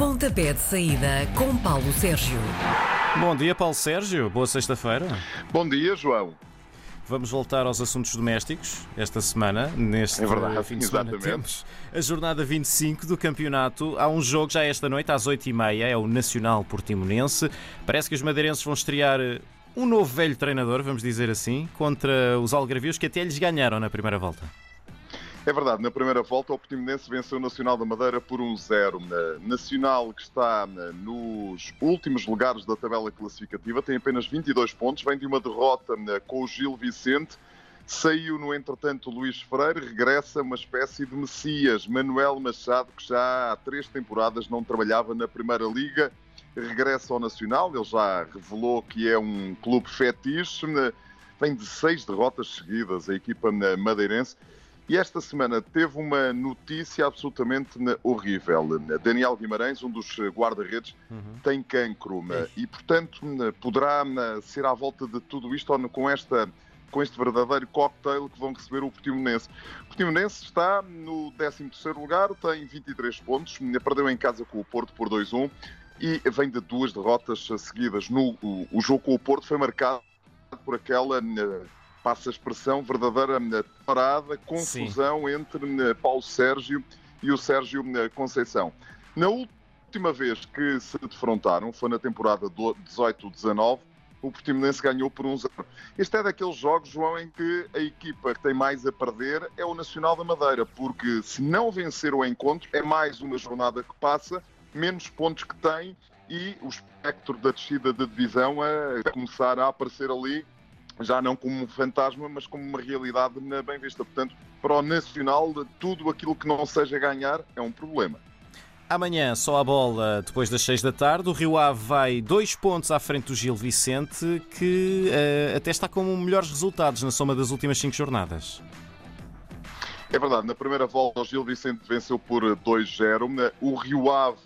Pontapé de saída com Paulo Sérgio. Bom dia, Paulo Sérgio. Boa sexta-feira. Bom dia, João. Vamos voltar aos assuntos domésticos esta semana, neste É verdade, fim de semana. exatamente. Temos a jornada 25 do campeonato. Há um jogo já esta noite, às 8h30, é o Nacional Portimonense. Parece que os madeirenses vão estrear eh, um novo velho treinador, vamos dizer assim, contra os algarvios que até lhes ganharam na primeira volta. É verdade, na primeira volta o Portimonense venceu o Nacional da Madeira por 1-0. Na- Nacional, que está na- nos últimos lugares da tabela classificativa, tem apenas 22 pontos, vem de uma derrota na- com o Gil Vicente. Saiu, no entretanto, Luís Freire, regressa uma espécie de Messias, Manuel Machado, que já há três temporadas não trabalhava na Primeira Liga, regressa ao Nacional. Ele já revelou que é um clube fetiche, né? vem de seis derrotas seguidas, a equipa né, madeirense. E esta semana teve uma notícia absolutamente horrível. Daniel Guimarães, um dos guarda-redes, tem cancro e, portanto, poderá ser à volta de tudo isto ou com, esta, com este verdadeiro cocktail que vão receber o Portimonense. O Portimonense está no 13º lugar, tem 23 pontos, perdeu em casa com o Porto por 2-1 e vem de duas derrotas seguidas. No, o, o jogo com o Porto foi marcado por aquela, passa a expressão, verdadeira né, parada, confusão entre né, Paulo Sérgio e o Sérgio né, Conceição. Na última vez que se defrontaram, foi na temporada do 18-19, o Portimonense ganhou por 1-0. Este é daqueles jogos, João, em que a equipa que tem mais a perder é o Nacional da Madeira, porque se não vencer o encontro, é mais uma jornada que passa, menos pontos que tem e o espectro da descida de divisão a começar a aparecer ali, já não como um fantasma, mas como uma realidade na bem vista. Portanto, para o Nacional, tudo aquilo que não seja ganhar é um problema. Amanhã, só a bola depois das 6 da tarde. O Rio Ave vai dois pontos à frente do Gil Vicente, que eh, até está com melhores resultados na soma das últimas cinco jornadas. É verdade, na primeira volta o Gil Vicente venceu por 2-0. O Rio Ave,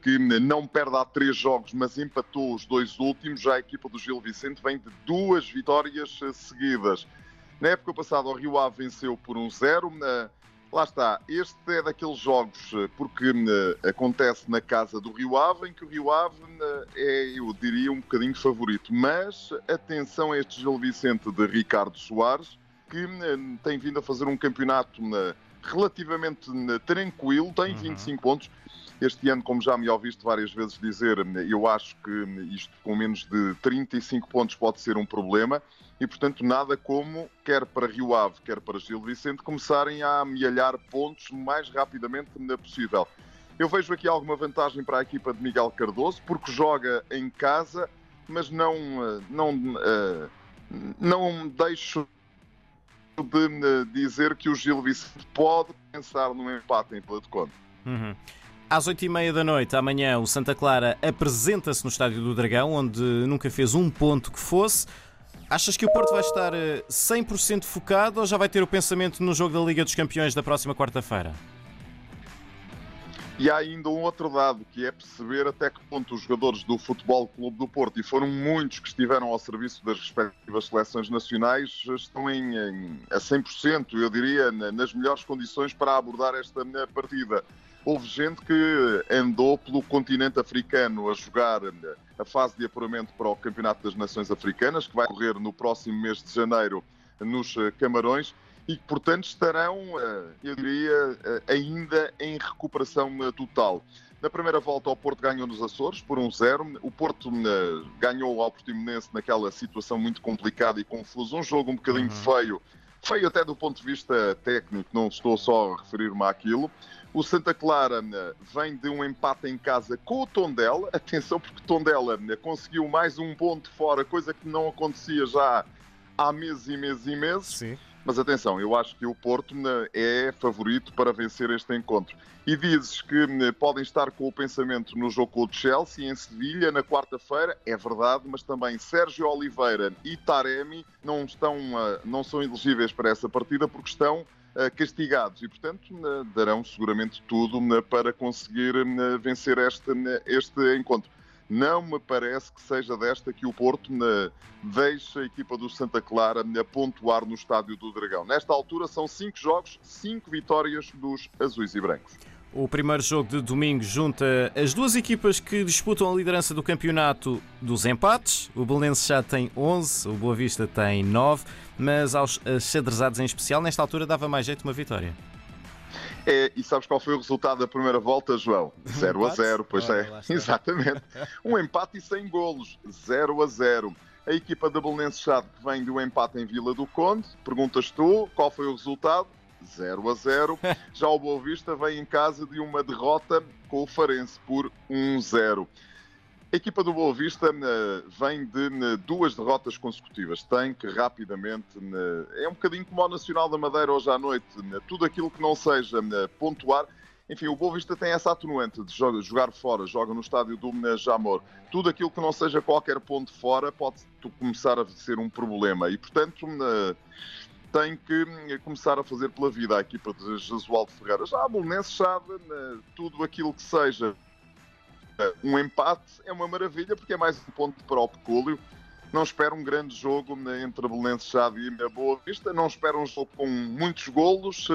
que não perde há três jogos, mas empatou os dois últimos, já a equipa do Gil Vicente vem de duas vitórias seguidas. Na época passada o Rio Ave venceu por 1-0. Lá está, este é daqueles jogos, porque acontece na casa do Rio Ave, em que o Rio Ave é, eu diria, um bocadinho favorito. Mas atenção a este Gil Vicente de Ricardo Soares, que eh, tem vindo a fazer um campeonato eh, relativamente eh, tranquilo, tem 25 pontos. Este ano, como já me ouviste várias vezes dizer, eu acho que isto com menos de 35 pontos pode ser um problema e, portanto, nada como, quer para Rio Ave, quer para Gil Vicente, começarem a amealhar pontos o mais rapidamente possível. Eu vejo aqui alguma vantagem para a equipa de Miguel Cardoso, porque joga em casa, mas não, não, não deixo de eh, dizer que o Gil Vicente pode pensar num empate em plano de conta. Uhum. Às 8h30 da noite, amanhã, o Santa Clara apresenta-se no Estádio do Dragão, onde nunca fez um ponto que fosse. Achas que o Porto vai estar eh, 100% focado ou já vai ter o pensamento no jogo da Liga dos Campeões da próxima quarta-feira? E há ainda um outro dado, que é perceber até que ponto os jogadores do Futebol Clube do Porto, e foram muitos que estiveram ao serviço das respectivas seleções nacionais, estão em, em- a 100%, eu diria, na- nas melhores condições para abordar esta eh, partida. Houve gente que andou pelo continente africano a jogar eh, a fase de apuramento para o Campeonato das Nações Africanas, que vai ocorrer no próximo mês de janeiro nos eh, Camarões, e que, portanto, estarão, eh, eu diria, eh, ainda em recuperação eh, total. Na primeira volta, o Porto ganhou nos Açores por 1-0. O Porto ganhou ao Portimonense naquela situação muito complicada e confusa. Um jogo um bocadinho feio, feio até do ponto de vista técnico, não estou só a referir-me àquilo. O Santa Clara vem de um empate em casa com o Tondela. Atenção, porque o Tondela conseguiu mais um ponto fora, coisa que não acontecia já há meses e meses e meses. Sim. Mas atenção, eu acho que o Porto né, é favorito para vencer este encontro. E dizes que né, podem estar com o pensamento no jogo com o Chelsea em Sevilha na quarta-feira, é verdade, mas também Sérgio Oliveira e Taremi não, estão, ah, não são elegíveis para essa partida porque estão ah, castigados e, portanto, né, darão seguramente tudo para conseguir vencer este, este encontro. Não me parece que seja desta que o Porto né, deixa a equipa do Santa Clara né, pontuar no Estádio do Dragão. Nesta altura são cinco jogos, cinco vitórias dos azuis e brancos. O primeiro jogo de domingo junta as duas equipas que disputam a liderança do campeonato dos empates. O Belenenses já tem 11, o Boa Vista tem 9, mas aos xadrezados em especial, nesta altura dava mais jeito uma vitória. É, e sabes qual foi o resultado da primeira volta, João? 0 a 0, pois é. Exatamente. Um empate e sem golos. 0 a 0. A equipa da Belenenses Chade que vem do empate em Vila do Conde. Perguntas tu, qual foi o resultado? 0 a 0. Já o Boa Vista vem em casa de uma derrota com o Farense por 1-0. A equipa do Boa Vista eh, vem de eh, duas derrotas consecutivas. Tem que rapidamente. Eh, é um bocadinho como o Nacional da Madeira hoje à noite. Tudo aquilo que não seja pontuar. Enfim, o Boa Vista tem essa atenuante de jogar fora, joga no estádio do Jamor. Tudo aquilo que não seja qualquer ponto fora pode começar a ser um problema. E, portanto, tem que começar a fazer pela vida a equipa de Jesualdo Ferreira. Já a Bolonense sabe tudo aquilo que seja um empate é uma maravilha porque é mais um ponto para o pecúlio. Não espero um grande jogo entre a Belenense Chade e a Boa Vista. Não espero um jogo com muitos golos.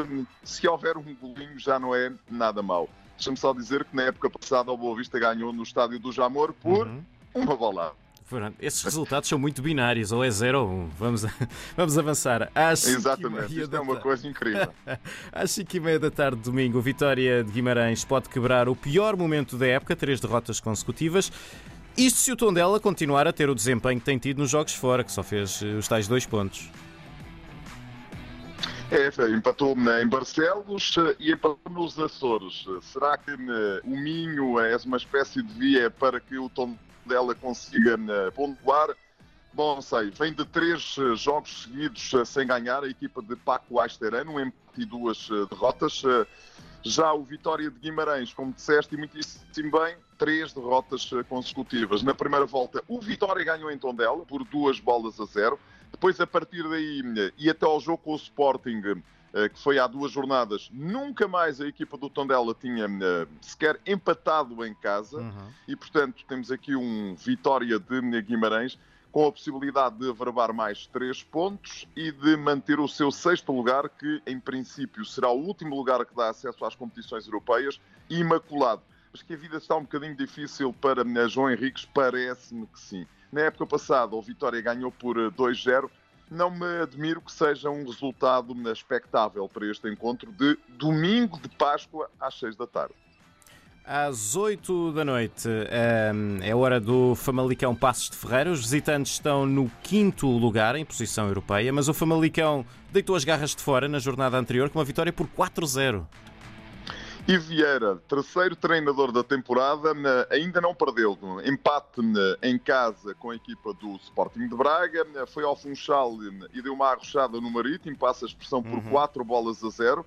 Se houver um golinho já não é nada mau. Deixa-me só dizer que na época passada o Boa Vista ganhou no estádio do Jamor por uhum. uma bola. Esses resultados são muito binários, ou é 0 ou 1. Um. Vamos, vamos avançar. Às Exatamente, isto é uma coisa incrível. Às 5 e meia da tarde, domingo, a vitória de Guimarães pode quebrar o pior momento da época, três derrotas consecutivas. Isto se o Tondela continuar a ter o desempenho que tem tido nos jogos fora, que só fez eh, os tais dois pontos. É, empatou em Barcelos eh, e empatou nos Açores. Será que eh, o Minho é uma espécie de via para que o Tondela dela consiga eh, pontuar. Bom, não sei, vem de três eh, jogos seguidos eh, sem ganhar a equipa de Paco Asterano, um empate e duas derrotas. Já o Vitória de Guimarães, como disseste e muitíssimo bem, três derrotas consecutivas. Na primeira volta, o Vitória ganhou em Tondela por duas bolas a zero. Depois, a partir daí, e até ao jogo com o Sporting, que foi há duas jornadas, nunca mais a equipa do Tondela tinha eh, sequer empatado em casa uhum. e, portanto, temos aqui um vitória de Guimarães com a possibilidade de averbar mais três pontos e de manter o seu sexto lugar, que em princípio será o último lugar que dá acesso às competições europeias, imaculado. Mas que a vida está um bocadinho difícil para eh, João Henriques, parece-me que sim. Na época passada, o Vitória ganhou por 2-0 não me admiro que seja um resultado expectável para este encontro de domingo de Páscoa às 6 da tarde. Às 8 da noite ehm, é hora do Famalicão Passos de Ferreira. Os visitantes estão no quinto lugar em posição europeia, mas o Famalicão deitou as garras de fora na jornada anterior com uma vitória por 4-0. E Vieira, terceiro treinador da temporada, ainda não perdeu. Empate em casa com a equipa do Sporting de Braga. Foi ao Funchal e deu uma arrochada no Marítimo, passa a expressão por uhum. 4 bolas a 0.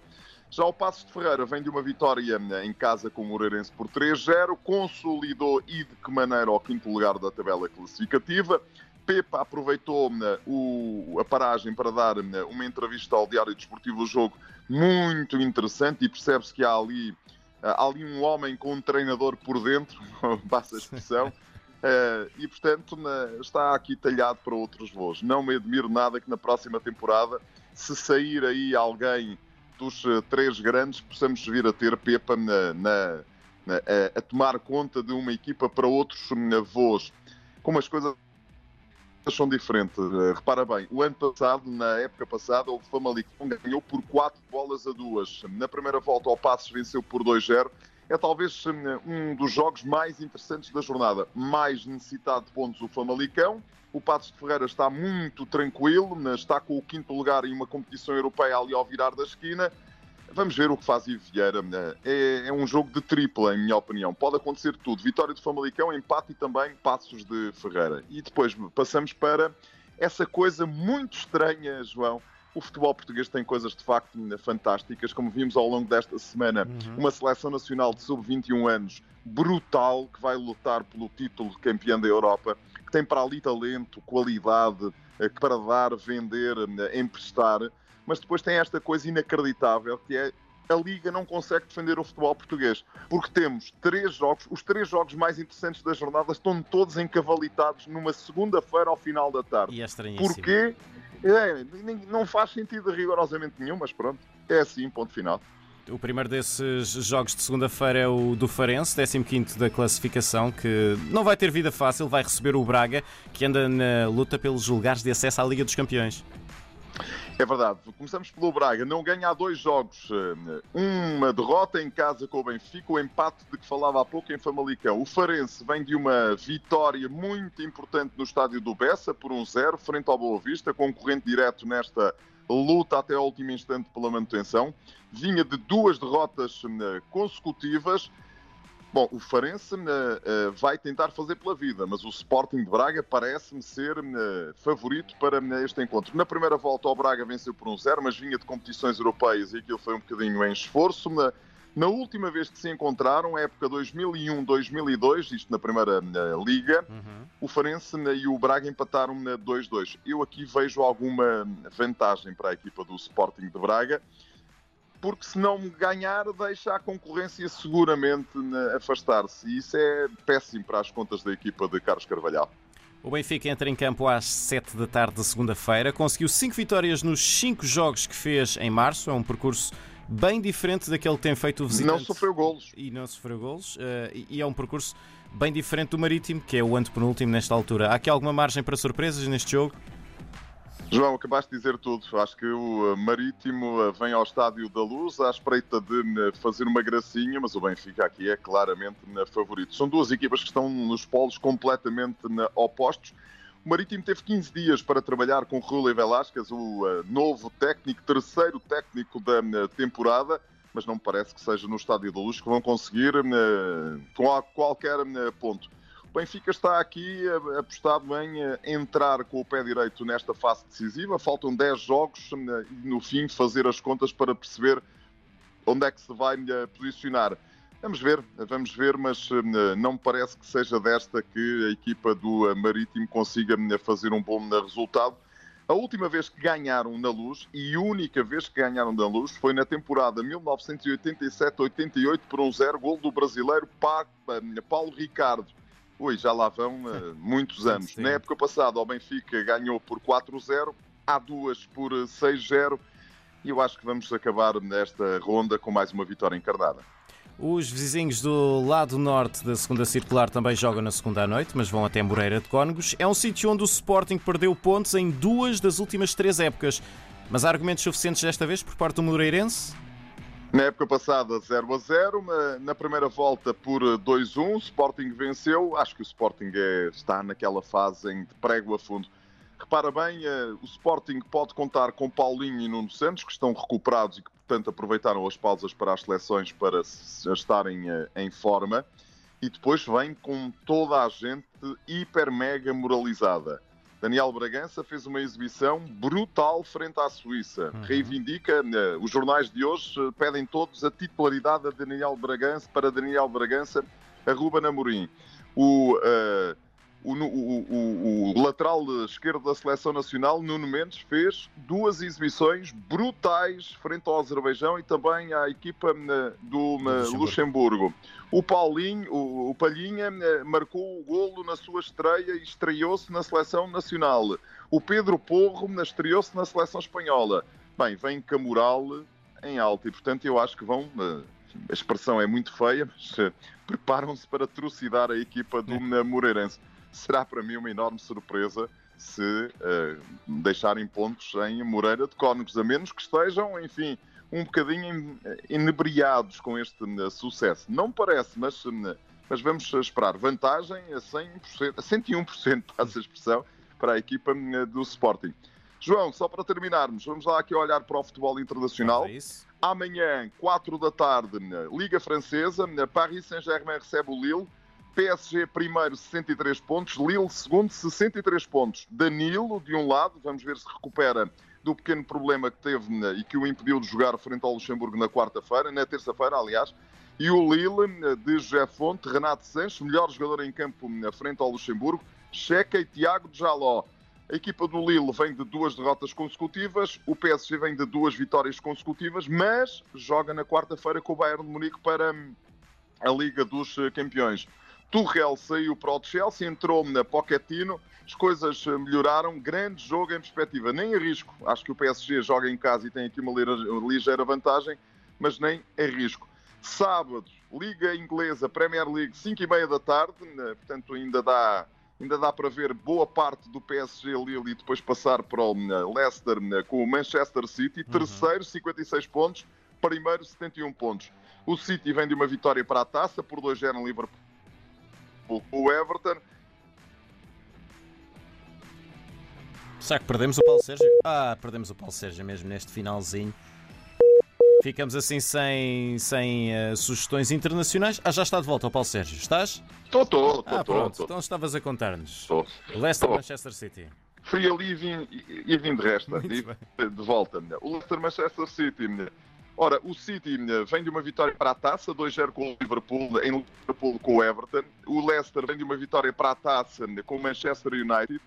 Já o Passos de Ferreira vem de uma vitória em casa com o Moreirense por 3-0, consolidou e de que maneira ao quinto lugar da tabela classificativa. Pepa aproveitou a paragem para dar uma entrevista ao Diário Desportivo do Jogo muito interessante e percebe-se que há ali, há ali um homem com um treinador por dentro, passa a expressão, uh, e portanto está aqui talhado para outros voos. Não me admiro nada que na próxima temporada, se sair aí alguém dos uh, três grandes, possamos vir a ter Pepa na, na, na a, a, tomar conta de uma equipa para outros voos. Como as coisas são diferentes. Eh, repara bem, o ano passado, na época passada, o Famalicão ganhou por 4 bolas a 2. Na primeira volta, o Passos venceu por 2-0. É talvez eh, um dos jogos mais interessantes da jornada. Mais necessitado de pontos o Famalicão. O Passos de Ferreira está muito tranquilo, está com o quinto lugar em uma competição europeia ali ao virar da esquina. Vamos ver o que faz Ivo Vieira. É, é, um jogo de tripla, em minha opinião. Pode acontecer tudo. Vitória de Famalicão, empate e também passos de Ferreira. E depois passamos para essa coisa muito estranha, João. O futebol português tem coisas de facto fantásticas, como vimos ao longo desta semana. Uhum. Uma seleção nacional de sub-21 anos brutal, que vai lutar pelo título de campeão da Europa, que tem para ali talento, qualidade, eh, para dar, vender, eh, emprestar mas depois tem esta coisa inacreditável que é a Liga não consegue defender o futebol português. Porque temos três jogos, os três jogos mais interessantes da jornada estão todos encavalitados numa segunda-feira ao final da tarde. E é Porquê? É, não faz sentido rigorosamente nenhum, mas pronto, é assim, ponto final. O primeiro desses jogos de segunda-feira é o do Farense, 15 da classificação, que não vai ter vida fácil, vai receber o Braga, que anda na luta pelos lugares de acesso à Liga dos Campeões. É verdade. Começamos pelo Braga. Não ganha há dois jogos. Eh, uma derrota em casa com o Benfica, o empate de que falava há pouco em Famalicão. O Farense vem de uma vitória muito importante no estádio do Bessa, por um zero, frente ao Boa Vista, concorrente direto nesta luta até ao último instante pela manutenção. Vinha de duas derrotas eh, consecutivas Bom, o Farense uh, uh, vai tentar fazer pela vida, mas o Sporting de Braga parece-me ser uh, favorito para este encontro. Na primeira volta, o Braga venceu por um zero, mas vinha de competições europeias e aquilo foi um bocadinho em esforço. Na, na última vez que se encontraram, época 2001-2002, isto na primeira liga, uhum. o Farense e o Braga empataram na 2-2. Eu aqui vejo alguma vantagem para a equipa do Sporting de Braga porque se não ganhar, deixa a concorrência seguramente afastar-se. E isso é péssimo para as contas da equipa de Carlos Carvalhal. O Benfica entra em campo às 7 da tarde de segunda-feira. Conseguiu 5 vitórias nos 5 jogos que fez em março. É um percurso bem diferente daquele que tem feito o visitante. Não sofreu golos. E não sofreu golos. Eh, e é um percurso bem diferente do Marítimo, que é o antepenúltimo nesta altura. Há aqui alguma margem para surpresas neste jogo? João, acabaste de dizer tudo. Acho que o eh, Marítimo eh, vem ao Estádio da Luz à espreita de eh, fazer uma gracinha, mas o Benfica aqui é claramente favorito. São duas equipas que estão nos polos completamente opostos. O Marítimo teve 15 dias para trabalhar com Rui Velasquez, o novo técnico, terceiro técnico da temporada, mas não me parece que seja no Estádio da Luz que vão conseguir com qualquer ponto. Benfica está aqui eh, apostado em eh, entrar com o pé direito nesta fase decisiva. Faltam 10 jogos eh, e, no fim, fazer as contas para perceber onde é que se vai posicionar. Vamos ver, vamos ver, mas não me parece que seja desta que a equipa do Marítimo consiga fazer um bom resultado. A última vez que ganharam na Luz e única vez que ganharam na Luz foi na temporada 1987-88 por um zero gol do brasileiro Paulo Ricardo. Ui, já lá vão uh, muitos anos. Sim. Na época passada, o Benfica ganhou por 4-0, há duas por 6-0 e eu acho que vamos acabar nesta ronda com mais uma vitória encarnada. Os vizinhos do lado norte da segunda circular também jogam na segunda à noite, mas vão até Moreira de Cónegos. É um sítio onde o Sporting perdeu pontos em duas das últimas três épocas. Mas há argumentos suficientes desta vez por parte do Moreirense? Na época passada 0 a 0, na primeira volta por 2-1, o Sporting venceu. Acho que o Sporting é, está naquela fase em de prego a fundo. Repara bem, eh, o Sporting pode contar com Paulinho e Nuno Santos, que estão recuperados e que, portanto, aproveitaram as pausas para as seleções para estarem eh, em forma. E depois vem com toda a gente hiper mega moralizada. Daniel Bragança fez uma exibição brutal frente à Suíça. Uhum. Reivindica, uh, os jornais de hoje uh, pedem todos a titularidade de Daniel Bragança, para Daniel Bragança a Ruben Amorim. O, uh, o, o, o, lateral esquerdo da seleção nacional, Nuno Mendes, fez duas exibições brutais frente ao Azerbaijão e também à equipa do Luxemburgo. Luxemburgo. O Paulinho, o, Palhinha, marcou o golo na sua estreia e estreou-se na seleção nacional. O Pedro Porro estreou-se na seleção espanhola. Bem, vem Camoral em alta e, portanto, eu acho que vão. A expressão é muito feia, mas preparam-se para trucidar a equipa do Moreirense será para mim uma enorme surpresa se uh, deixarem pontos em Moreira de Cónegos, a menos que estejam, enfim, um bocadinho inebriados com este uh, sucesso. Não parece, mas, uh, mas vamos esperar. Vantagem a 100%, a 101%, passa a expressão, para a equipa do Sporting. João, só para terminarmos, vamos lá aqui olhar para o futebol internacional. É Amanhã, 4 da tarde, Liga Francesa, Paris Saint-Germain recebe o Lille. PSG primeiro 63 pontos, Lille segundo 63 pontos. Danilo de um lado, vamos ver se recupera do pequeno problema que teve e que o impediu de jogar frente ao Luxemburgo na quarta-feira, na terça-feira, aliás. E o Lille de José Fonte, Renato Sanches, melhor jogador em campo na frente ao Luxemburgo, Checa e Tiago de Jaló. A equipa do Lille vem de duas derrotas consecutivas, o PSG vem de duas vitórias consecutivas, mas joga na quarta-feira com o Bayern de Munique para a Liga dos Campeões. Tuchel saiu para o Chelsea, entrou na Pochettino, as coisas melhoraram, grande jogo em perspectiva, nem arrisco. Acho que o PSG joga em casa e tem aqui uma ligeira vantagem. mas nem arrisco. Sábado, Liga Inglesa, Premier League, 5 e meia da tarde, né, portanto ainda dá, ainda dá para ver boa parte do PSG Lille e depois passar para o né, Leicester com o Manchester City. Terceiro, 56 pontos. Primeiro, 71 pontos. O City vem de uma vitória para a taça por 2-0 no Liverpool. O Everton Será que perdemos o Paulo Sérgio? Ah, perdemos o Paulo Sérgio mesmo neste finalzinho. Ficamos assim sem, sem uh, sugestões internacionais. Ah, já está de volta o Paulo Sérgio. Estás? Estou, estou, Ah, estou. pronto. Então estavas a contar-nos. Leicester, Tô. Manchester City. Fui ali e vim, e, vim de resta, e- de volta. O Leicester Manchester City. Ora, o City vem de uma vitória para a taça, 2-0 com o Liverpool, em Liverpool com o Everton. O Leicester vem de uma vitória para a taça com o Manchester United.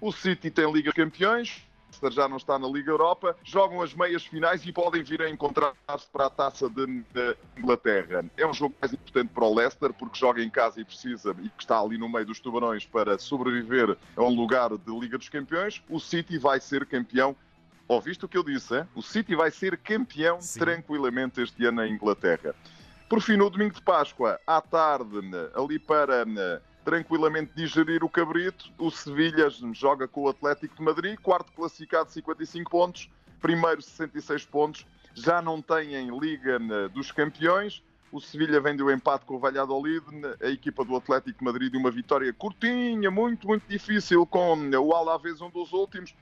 O City tem Liga dos Campeões, o Leicester já não está na Liga Europa. Jogam as meias finais e podem vir a encontrar-se para a taça de, de Inglaterra. É um jogo mais importante para o Leicester porque joga em casa e precisa, e que está ali no meio dos tubarões para sobreviver a um lugar de Liga dos Campeões. O City vai ser campeão. Ouviste o que eu disse, hein? O City vai ser campeão Sim. tranquilamente este ano na Inglaterra. Por fim, no domingo de Páscoa, à tarde, ali para né, tranquilamente digerir o cabrito, o Sevilha joga com o Atlético de Madrid, quarto classificado 55 pontos, primeiro 66 pontos, já não tem em Liga né, dos Campeões. O Sevilha vem do empate com o Valladolid, né, a equipa do Atlético de Madrid uma vitória curtinha, muito, muito difícil com o Alavés, um dos últimos.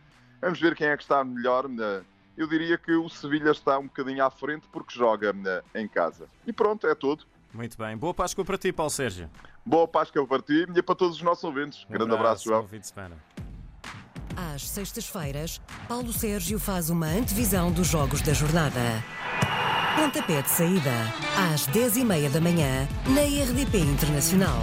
Vamos ver quem é que está melhor. né. Eu diria que o Sevilha está um bocadinho à frente porque joga né, em casa. E pronto, é tudo. Muito bem. Boa Páscoa para ti, Paulo Sérgio. Boa Páscoa para ti e para todos os nossos ouvintes. Um Grande abraço, João. Bom fim de semana. Às sextas-feiras, Paulo Sérgio faz uma antevisão dos jogos da jornada. Pontapé de saída, às 10h30 da manhã, na RDP Internacional.